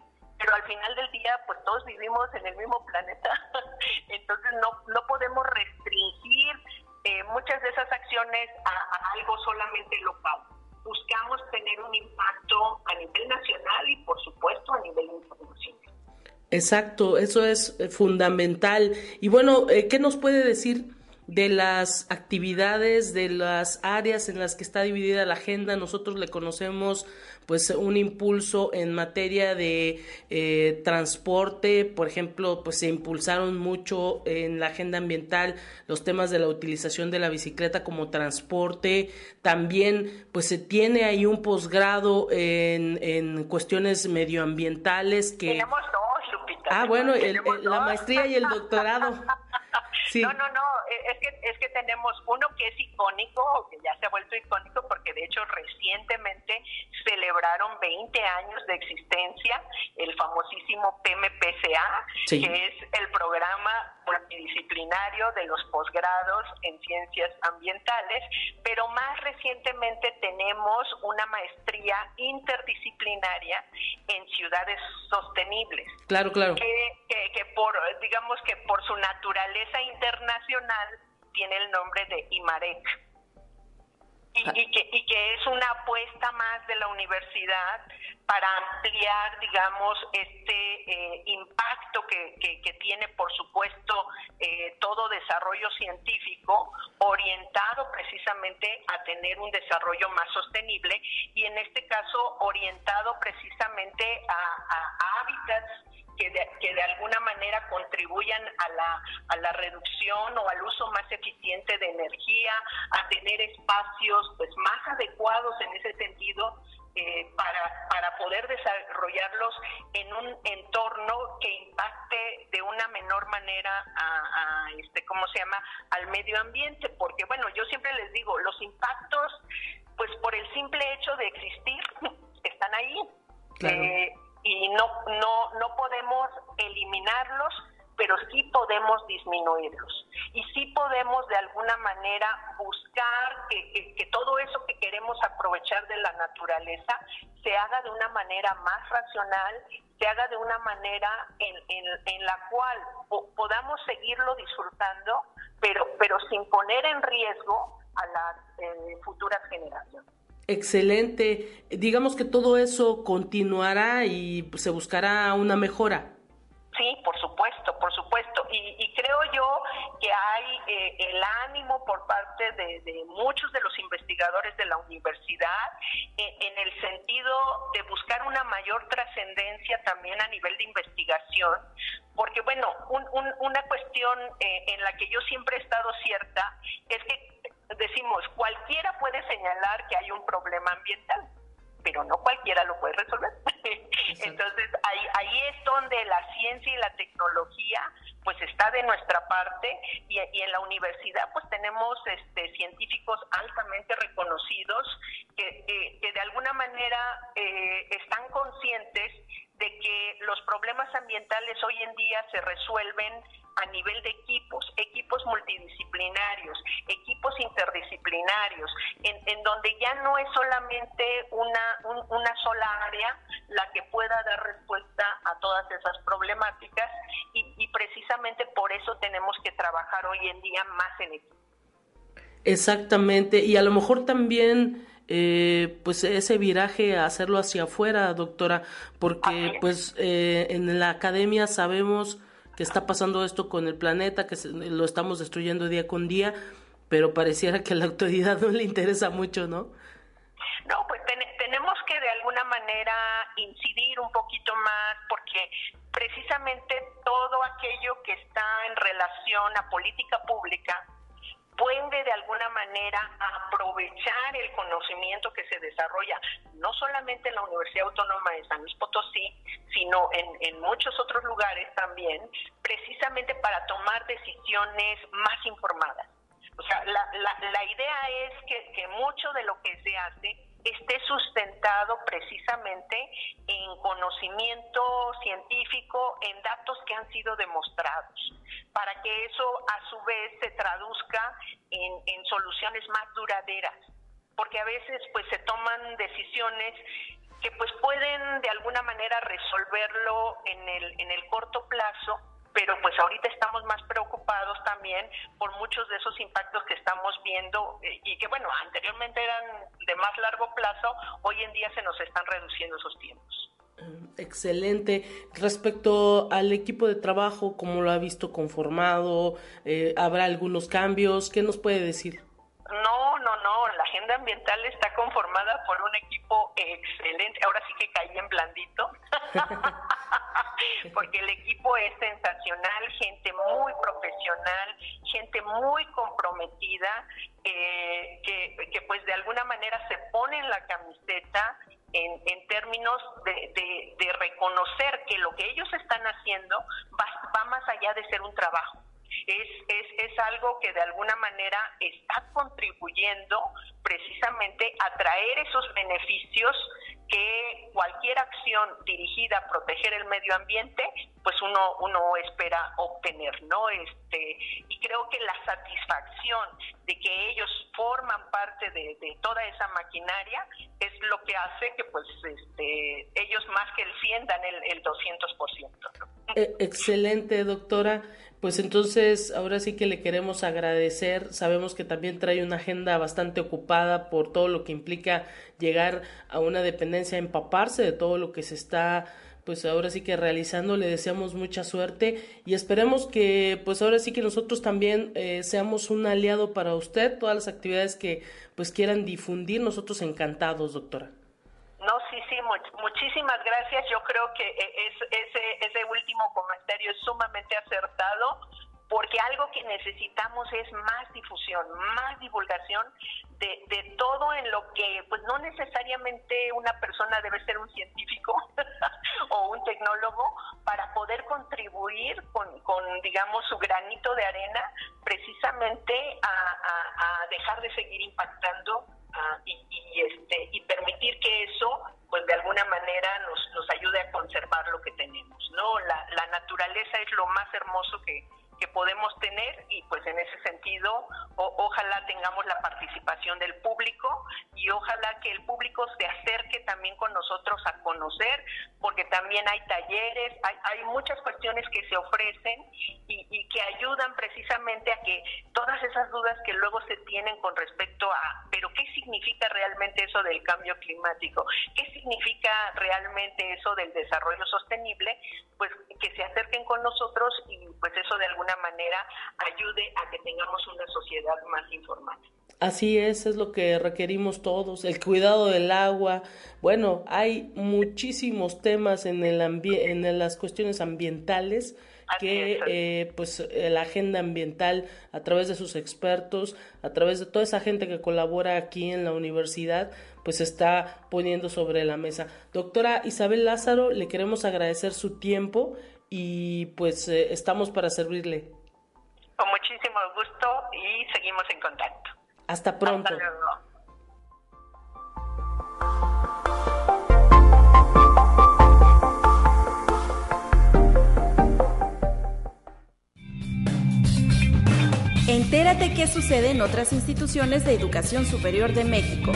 pero al final del día pues todos vivimos en el mismo planeta, entonces no, no podemos restringir eh, muchas de esas acciones a, algo solamente local. Buscamos tener un impacto a nivel nacional y por supuesto a nivel internacional. Exacto, eso es eh, fundamental. Y bueno, eh, ¿qué nos puede decir de las actividades, de las áreas en las que está dividida la agenda. Nosotros le conocemos pues un impulso en materia de eh, transporte, por ejemplo, pues se impulsaron mucho en la agenda ambiental los temas de la utilización de la bicicleta como transporte. También pues se tiene ahí un posgrado en, en cuestiones medioambientales que... Tenemos dos, Lupita. Ah, bueno, la maestría y el doctorado. No, no, no, e, es que, es que tenemos uno que es icónico, que ya se ha vuelto icónico porque de hecho recientemente celebraron 20 años de existencia, el famosísimo PMPCA, que es el programa multidisciplinario de los posgrados en ciencias ambientales, pero más recientemente tenemos una maestría interdisciplinaria en ciudades sostenibles. Claro, claro. Que, que, por, digamos que por su naturaleza internacional tiene el nombre de IMAREC y, que, y que es una apuesta más de la universidad para ampliar, digamos, este eh, impacto que, que, tiene, por supuesto, eh, todo desarrollo científico orientado precisamente a tener un desarrollo más sostenible y en este caso orientado precisamente a, a hábitats que de, que de alguna manera contribuyan a la, a la reducción o al uso más eficiente de energía, a tener espacios pues más adecuados en ese sentido eh, para, para poder desarrollarlos en un entorno que impacte de una menor manera a, a, este cómo se llama al medio ambiente. Porque bueno yo siempre les digo los impactos pues por el simple hecho de existir están ahí. Eh, y no, no, no podemos eliminarlos, pero sí podemos disminuirlos. Y sí podemos de alguna manera buscar que, que, todo eso que queremos aprovechar de la naturaleza se haga de una manera más racional, se haga de una manera en, en, la cual podamos seguirlo disfrutando, pero, pero sin poner en riesgo a las eh, futuras generaciones. Excelente. Digamos que todo eso continuará y se buscará una mejora. Sí, por supuesto, por supuesto. Y, creo yo porque hay eh, el ánimo por parte de, muchos de los investigadores de la universidad en el sentido de buscar una mayor trascendencia también a nivel de investigación, porque bueno, una cuestión eh, en la que yo siempre he estado cierta es que decimos, cualquiera puede señalar que hay un problema ambiental pero no cualquiera lo puede resolver. Entonces ahí, ahí es donde la ciencia y la tecnología pues está de nuestra parte y, en la universidad pues tenemos este, científicos altamente reconocidos que, que, de alguna manera eh, están conscientes de que los problemas ambientales hoy en día se resuelven a nivel de equipos, equipos multidisciplinarios, equipos interdisciplinarios, en, donde ya no es solamente una, una sola área la que pueda dar respuesta a todas esas problemáticas y, precisamente por eso tenemos que trabajar hoy en día más en equipo. Exactamente, y a lo mejor también eh, pues ese viraje a hacerlo hacia afuera, doctora, porque pues eh, en la academia sabemos que está pasando esto con el planeta, que lo estamos destruyendo día con día, pero pareciera que a la autoridad no le interesa mucho, ¿no? No, pues tenemos que de alguna manera incidir un poquito más porque precisamente todo aquello que está en relación a política pública puede de alguna manera aprovechar el conocimiento que se desarrolla, no solamente en la Universidad Autónoma de San Luis Potosí, sino en, muchos otros lugares también, precisamente para tomar decisiones más informadas. O sea, la, la, la idea es que, que mucho de lo que se hace esté sustentado precisamente en conocimiento científico, en datos que han sido demostrados, para que eso a su vez se traduzca en, en soluciones más duraderas, porque a veces pues se toman decisiones que pues pueden de alguna manera resolverlo en el, en el corto plazo, pero pues ahorita estamos más preocupados también por muchos de esos impactos que estamos viendo eh, y que bueno, anteriormente eran de más largo plazo, hoy en día se nos están reduciendo esos tiempos. Mm, excelente. Respecto al equipo de trabajo, ¿cómo lo ha visto conformado? Eh, ¿Habrá algunos cambios? ¿Qué nos puede decir? No, no, no. La agenda ambiental está conformada por un equipo excelente. Ahora sí que caí en blandito. porque el equipo es sensacional, gente muy profesional, gente muy comprometida, eh, que, que, pues de alguna manera se pone en la camiseta en, en términos de, de, reconocer que lo que ellos están haciendo va, va más allá de ser un trabajo. Es, es, es, algo que de alguna manera está contribuyendo precisamente a traer esos beneficios que cualquier acción dirigida a proteger el medio ambiente, pues uno, uno espera obtener, ¿no? Este, y creo que la satisfacción de que ellos forman parte de, toda esa maquinaria es lo que hace que pues este, ellos más que el 100 dan el, el 200%. Eh, excelente, doctora. Pues entonces, ahora sí que le queremos agradecer. Sabemos que también trae una agenda bastante ocupada por todo lo que implica llegar a una dependencia, empaparse de todo lo que se está pues ahora sí que realizando. Le deseamos mucha suerte y esperemos que pues ahora sí que nosotros también eh, seamos un aliado para usted. Todas las actividades que pues quieran difundir nosotros encantados doctora no, sí, sí, muchísimas gracias. Yo creo que e, es, ese, ese último comentario es sumamente acertado porque algo que necesitamos es más difusión, más divulgación de, todo en lo que, pues no necesariamente una persona debe ser un científico o un tecnólogo para poder contribuir con, con digamos, su granito de arena precisamente a dejar de seguir impactando y, este, y permitir que eso, pues de alguna manera nos, nos ayude a conservar lo que tenemos, ¿no? La, la naturaleza es lo más hermoso que, que podemos tener y pues en ese sentido ojalá tengamos la participación del público y ojalá que el público se acerque también con nosotros a conocer porque también hay talleres, hay, hay muchas cuestiones que se ofrecen y, y que ayudan precisamente a que toda todas esas dudas que luego se tienen con respecto a, pero ¿qué significa realmente eso del cambio climático? ¿Qué significa realmente eso del desarrollo sostenible? Pues que se acerquen con nosotros y pues eso de alguna manera ayude a que tengamos una sociedad más informada. Así es, es lo que requerimos todos, el cuidado del agua. Bueno, hay muchísimos temas en, el en las cuestiones ambientales que eh, pues eh, la agenda ambiental a través de sus expertos, a través de toda esa gente que colabora aquí en la universidad, pues está poniendo sobre la mesa. Doctora Isabel Lázaro, le queremos agradecer su tiempo y pues eh, estamos para servirle. Con muchísimo gusto y seguimos en contacto. Hasta pronto. Entérate qué sucede en otras instituciones de educación superior de México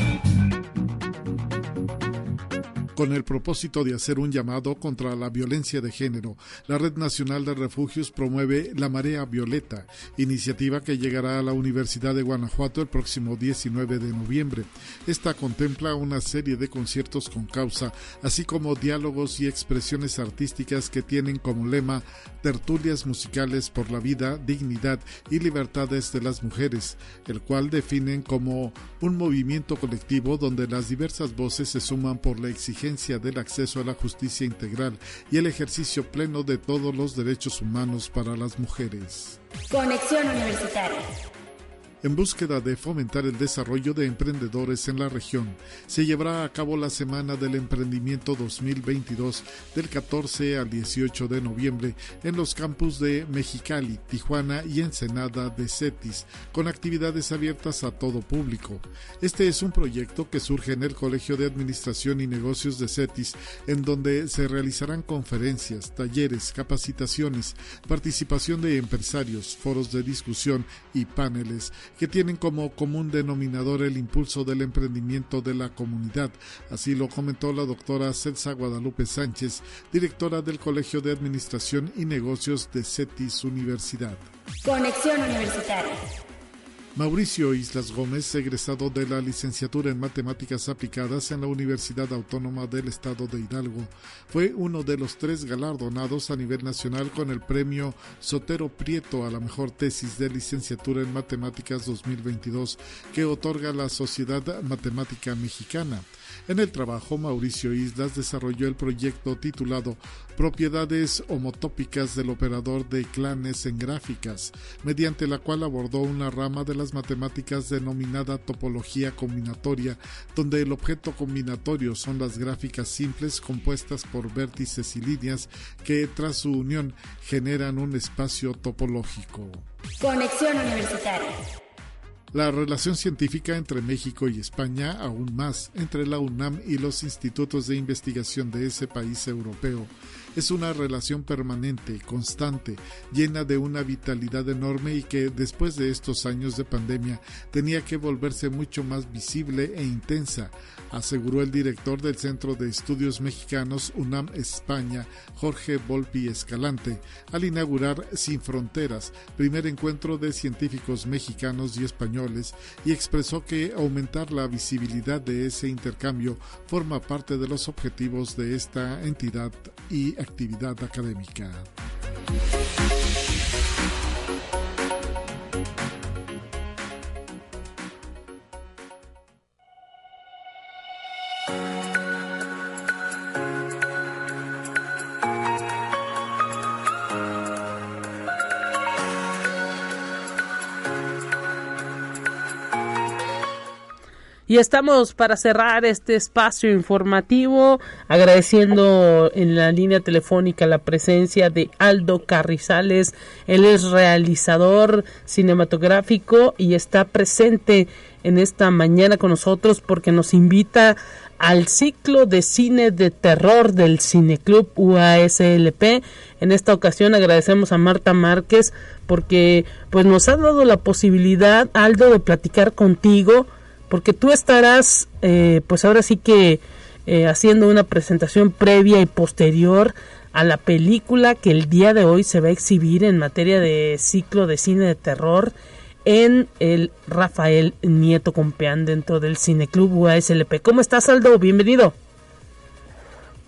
con el propósito de hacer un llamado contra la violencia de género. La Red Nacional de Refugios promueve La Marea Violeta, iniciativa que llegará a la Universidad de Guanajuato el próximo 19 de noviembre. Esta contempla una serie de conciertos con causa, así como diálogos y expresiones artísticas que tienen como lema tertulias musicales por la vida, dignidad y libertades de las mujeres, el cual definen como un movimiento colectivo donde las diversas voces se suman por la exigencia del acceso a la justicia integral y el ejercicio pleno de todos los derechos humanos para las mujeres. Conexión Universitaria en búsqueda de fomentar el desarrollo de emprendedores en la región. Se llevará a cabo la Semana del Emprendimiento 2022 del 14 al 18 de noviembre en los campus de Mexicali, Tijuana y Ensenada de CETIS, con actividades abiertas a todo público. Este es un proyecto que surge en el Colegio de Administración y Negocios de CETIS, en donde se realizarán conferencias, talleres, capacitaciones, participación de empresarios, foros de discusión y paneles que tienen como común denominador el impulso del emprendimiento de la comunidad. Así lo comentó la doctora Celsa Guadalupe Sánchez, directora del Colegio de Administración y Negocios de CETIS Universidad. Conexión Universitaria. Mauricio Islas Gómez, egresado de la licenciatura en Matemáticas Aplicadas en la Universidad Autónoma del Estado de Hidalgo, fue uno de los tres galardonados a nivel nacional con el premio Sotero Prieto a la mejor tesis de licenciatura en Matemáticas 2022 que otorga la Sociedad Matemática Mexicana. En el trabajo, Mauricio Islas desarrolló el proyecto titulado Propiedades homotópicas del operador de clanes en gráficas, mediante la cual abordó una rama de las matemáticas denominada topología combinatoria, donde el objeto combinatorio son las gráficas simples compuestas por vértices y líneas que tras su unión generan un espacio topológico. Conexión Universitaria la relación científica entre México y España, aún más entre la UNAM y los institutos de investigación de ese país europeo, es una relación permanente, constante, llena de una vitalidad enorme y que después de estos años de pandemia tenía que volverse mucho más visible e intensa, aseguró el director del Centro de Estudios Mexicanos UNAM España, Jorge Volpi Escalante, al inaugurar Sin Fronteras, primer encuentro de científicos mexicanos y españoles, y expresó que aumentar la visibilidad de ese intercambio forma parte de los objetivos de esta entidad y actividad académica. Y estamos para cerrar este espacio informativo agradeciendo en la línea telefónica la presencia de Aldo Carrizales. Él es realizador cinematográfico y está presente en esta mañana con nosotros porque nos invita al ciclo de cine de terror del Cineclub UASLP. En esta ocasión agradecemos a Marta Márquez porque pues nos ha dado la posibilidad, Aldo, de platicar contigo porque tú estarás, eh, pues ahora sí que eh, haciendo una presentación previa y posterior a la película que el día de hoy se va a exhibir en materia de ciclo de cine de terror en el Rafael Nieto Compeán dentro del Cineclub UASLP. ¿Cómo estás, Aldo? Bienvenido.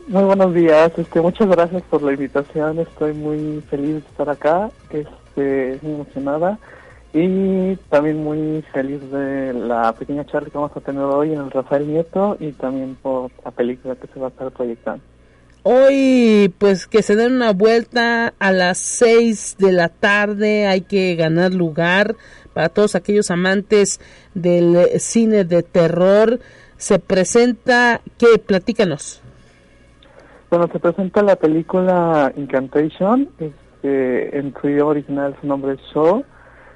Muy buenos días, este, muchas gracias por la invitación, estoy muy feliz de estar acá, este, muy emocionada y también muy feliz de la pequeña charla que vamos a tener hoy en el Rafael Nieto y también por la película que se va a estar proyectando. Hoy, pues que se den una vuelta a las 6 de la tarde, hay que ganar lugar para todos aquellos amantes del cine de terror. Se presenta, ¿qué? Platícanos. Bueno, se presenta la película Incantation, este, en su idioma original su nombre es Show,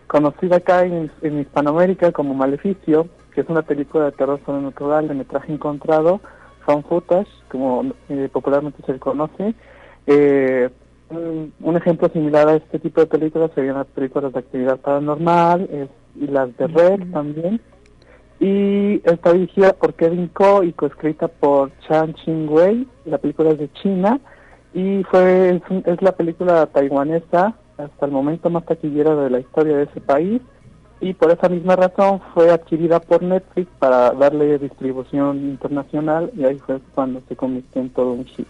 conocida acá en, Hispanoamérica como Maleficio, que es una película de terror sobrenatural de metraje encontrado, found footage, como eh, popularmente se le conoce. Eh, un, ejemplo similar a este tipo de películas serían las películas de actividad paranormal y las de Red también y está dirigida por Kevin Ko y coescrita por Chan Ching Wei. La película es de China y fue es, la película taiwanesa hasta el momento más taquillera de la historia de ese país y por esa misma razón fue adquirida por Netflix para darle distribución internacional y ahí fue cuando se convirtió en todo un hit.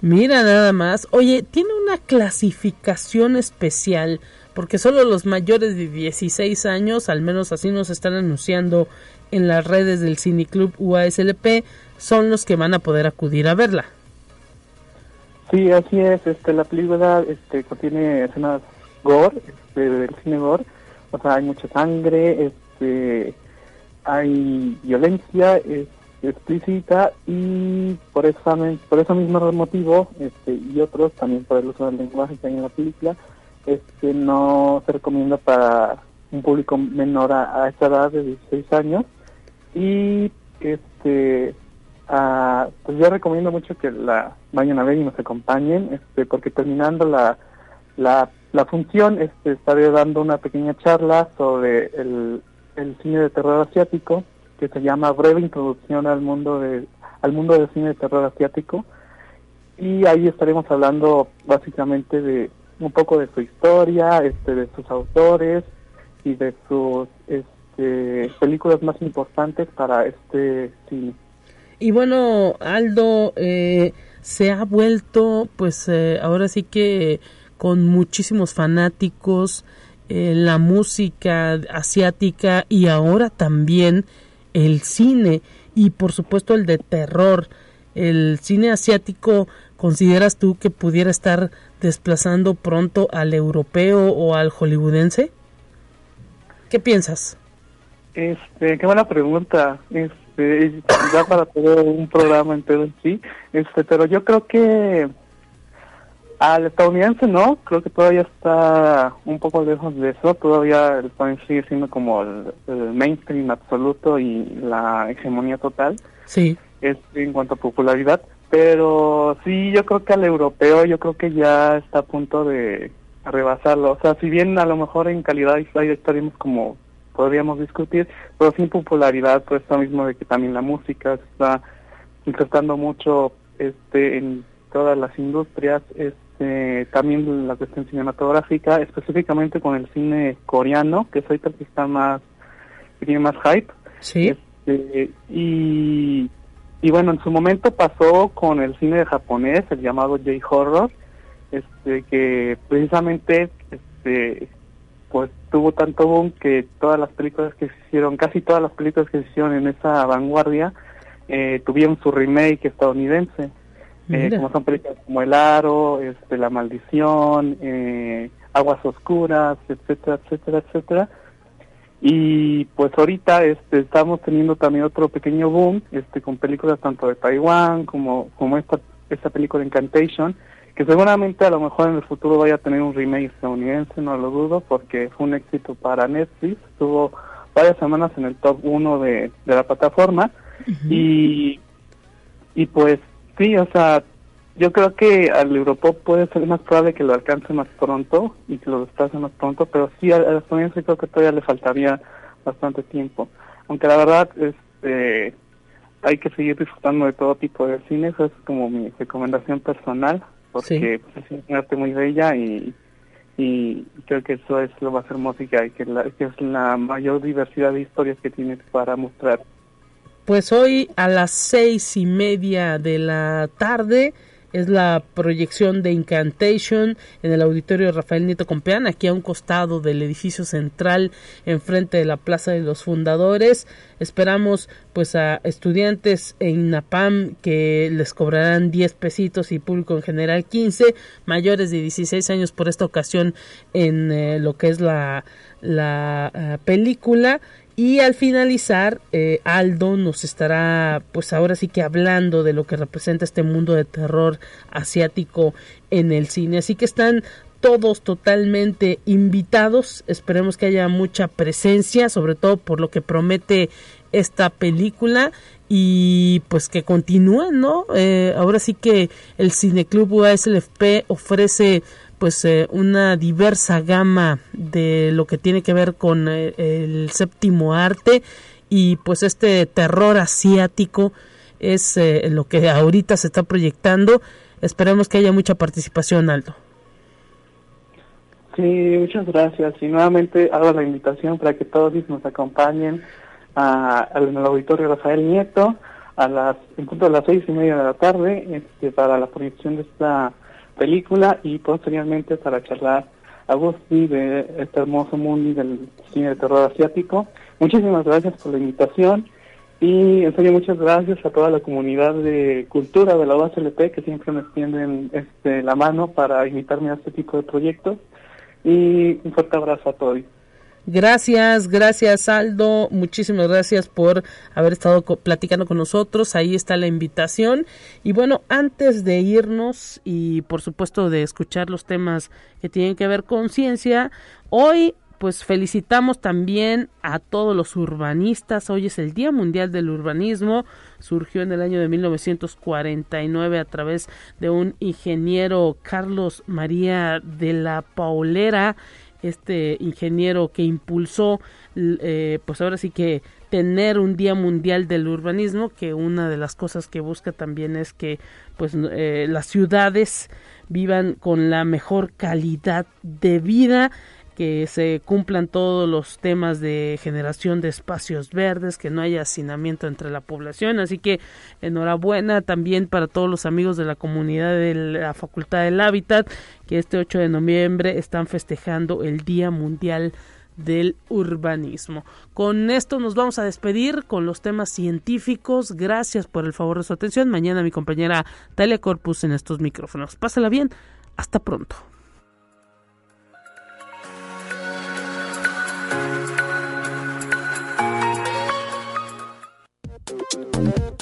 Mira nada más, oye, tiene una clasificación especial porque solo los mayores de 16 años, al menos así nos están anunciando en las redes del Cineclub UASLP son los que van a poder acudir a verla. Sí, así es. Este, la película este, contiene escenas gore, este, del cine gore. O sea, hay mucha sangre, este, hay violencia es, explícita y por eso, por ese mismo motivo este, y otros, también por el uso del lenguaje que hay en la película, este, no se recomienda para un público menor a, a esa edad de 16 años y este ah, pues yo recomiendo mucho que la vayan a ver y nos acompañen este porque terminando la la, la función este estaré dando una pequeña charla sobre el, el cine de terror asiático que se llama breve introducción al mundo de al mundo del cine de terror asiático y ahí estaremos hablando básicamente de un poco de su historia este de sus autores y de sus este, películas más importantes para este cine. Y bueno, Aldo, eh, se ha vuelto, pues eh, ahora sí que con muchísimos fanáticos, eh, la música asiática y ahora también el cine y por supuesto el de terror. El cine asiático, ¿consideras tú que pudiera estar desplazando pronto al europeo o al hollywoodense? ¿Qué piensas? Este, qué buena pregunta. Ya para todo un programa entero en sí. Este, pero yo creo que al estadounidense no, creo que todavía está un poco lejos de eso. Todavía el país sigue siendo como el, mainstream absoluto y la hegemonía total. Sí. Este, en cuanto a popularidad. Pero sí, yo creo que al europeo, yo creo que ya está a punto de rebasarlo. O sea, si bien a lo mejor en calidad estaríamos como podríamos discutir, pero sin popularidad por esto mismo de que también la música está insertando mucho este en todas las industrias, este también la cuestión cinematográfica, específicamente con el cine coreano, que es ahorita que está más, que tiene más hype. Sí. Este, y, y bueno, en su momento pasó con el cine japonés, el llamado J-Horror, este, que precisamente este, pues tuvo tanto boom que todas las películas que se hicieron, casi todas las películas que se hicieron en esa vanguardia, eh, tuvieron su remake estadounidense. Eh, como son películas como El Aro, este, La Maldición, eh, Aguas Oscuras, etcétera, etcétera, etcétera. Y pues ahorita este, estamos teniendo también otro pequeño boom este, con películas tanto de Taiwán como, como esta, esta película Encantation, que seguramente a lo mejor en el futuro vaya a tener un remake estadounidense, no lo dudo, porque fue un éxito para Netflix, estuvo varias semanas en el top 1 de, de la plataforma y, y pues sí, o sea, yo creo que al Europop puede ser más probable que lo alcance más pronto y que lo desplace más pronto, pero sí al, al estadounidense creo que todavía le faltaría bastante tiempo. Aunque la verdad, este hay que seguir disfrutando de todo tipo de cine, eso es como mi recomendación personal porque pues, es un arte muy bella y, y creo que eso es lo más hermoso que hay, que, que es la mayor diversidad de historias que tienes para mostrar. Pues hoy a las seis y media de la tarde es la proyección de Incantation en el auditorio Rafael Nieto Compeán, aquí a un costado del edificio central, enfrente de la Plaza de los Fundadores. Esperamos pues a estudiantes en NAPAM que les cobrarán 10 pesitos y público en general 15, mayores de 16 años por esta ocasión en eh, lo que es la, la eh, película y al finalizar, eh, Aldo nos estará, pues ahora sí que hablando de lo que representa este mundo de terror asiático en el cine. Así que están todos totalmente invitados. Esperemos que haya mucha presencia, sobre todo por lo que promete esta película y pues que continúen, ¿no? Eh, ahora sí que el Cineclub UASLFP ofrece pues eh, una diversa gama de lo que tiene que ver con eh, el séptimo arte y pues este terror asiático es eh, lo que ahorita se está proyectando. Esperemos que haya mucha participación, Aldo. Sí, muchas gracias. Y nuevamente hago la invitación para que todos nos acompañen al auditorio Rafael Nieto a las en punto de las seis y media de la tarde este, para la proyección de esta película y posteriormente para charlar a Gusti de este hermoso mundo del cine de terror asiático. Muchísimas gracias por la invitación y en serio muchas gracias a toda la comunidad de cultura de la UASLP que siempre me extienden este, la mano para invitarme a este tipo de proyectos y un fuerte abrazo a todos. Gracias, gracias Aldo, muchísimas gracias por haber estado platicando con nosotros, ahí está la invitación y bueno, antes de irnos y por supuesto de escuchar los temas que tienen que ver con ciencia, hoy pues felicitamos también a todos los urbanistas. Hoy es el Día Mundial del Urbanismo. Surgió en el año de 1949 a través de un ingeniero Carlos María de la Paulera este ingeniero que impulsó, eh, pues ahora sí que tener un día mundial del urbanismo, que una de las cosas que busca también es que pues eh, las ciudades vivan con la mejor calidad de vida que se cumplan todos los temas de generación de espacios verdes, que no haya hacinamiento entre la población. Así que enhorabuena también para todos los amigos de la comunidad de la Facultad del Hábitat, que este 8 de noviembre están festejando el Día Mundial del urbanismo. Con esto nos vamos a despedir con los temas científicos. Gracias por el favor de su atención. Mañana mi compañera Talia Corpus en estos micrófonos. Pásala bien. Hasta pronto.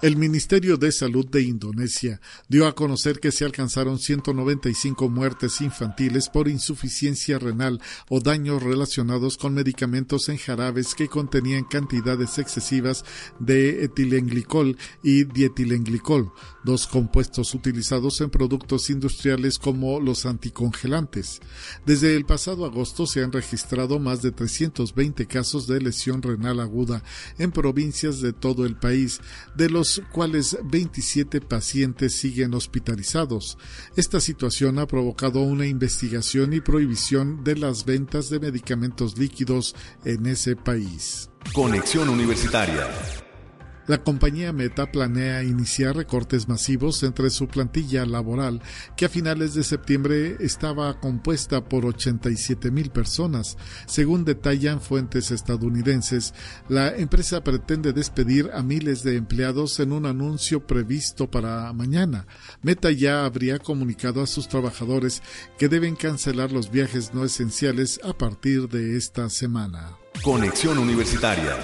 El Ministerio de Salud de Indonesia dio a conocer que se alcanzaron 195 muertes infantiles por insuficiencia renal o daños relacionados con medicamentos en jarabes que contenían cantidades excesivas de etilenglicol y dietilenglicol, dos compuestos utilizados en productos industriales como los anticongelantes. Desde el pasado agosto se han registrado más de 320 casos de lesión renal aguda en provincias de todo el país, de los cuales 27 pacientes siguen hospitalizados. Esta situación ha provocado una investigación y prohibición de las ventas de medicamentos líquidos en ese país. Conexión Universitaria la compañía Meta planea iniciar recortes masivos entre su plantilla laboral, que a finales de septiembre estaba compuesta por 87 mil personas. Según detallan fuentes estadounidenses, la empresa pretende despedir a miles de empleados en un anuncio previsto para mañana. Meta ya habría comunicado a sus trabajadores que deben cancelar los viajes no esenciales a partir de esta semana. Conexión Universitaria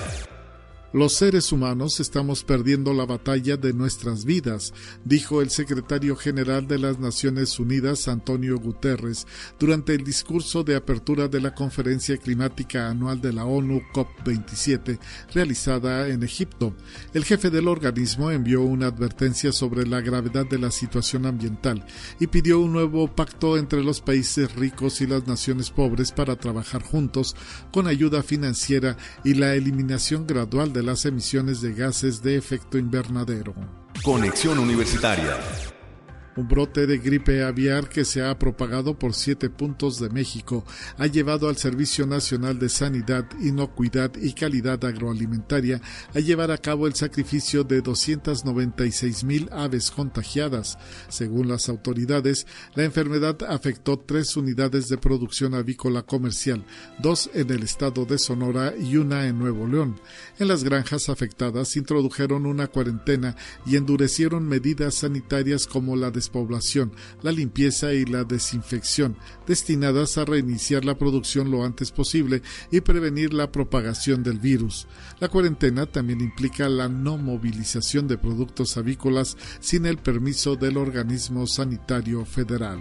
Los seres humanos estamos perdiendo la batalla de nuestras vidas, dijo el secretario general de las Naciones Unidas, Antonio Guterres, durante el discurso de apertura de la Conferencia Climática Anual de la ONU COP27, realizada en Egipto. El jefe del organismo envió una advertencia sobre la gravedad de la situación ambiental y pidió un nuevo pacto entre los países ricos y las naciones pobres para trabajar juntos con ayuda financiera y la eliminación gradual de las emisiones de gases de efecto invernadero. Conexión Universitaria un brote de gripe aviar que se ha propagado por siete puntos de México ha llevado al Servicio Nacional de Sanidad, Inocuidad y Calidad Agroalimentaria a llevar a cabo el sacrificio de 296 mil aves contagiadas. Según las autoridades, la enfermedad afectó tres unidades de producción avícola comercial, dos en el estado de Sonora y una en Nuevo León. En las granjas afectadas introdujeron una cuarentena y endurecieron medidas sanitarias como la de la limpieza y la desinfección, destinadas a reiniciar la producción lo antes posible y prevenir la propagación del virus. La cuarentena también implica la no movilización de productos avícolas sin el permiso del organismo sanitario federal.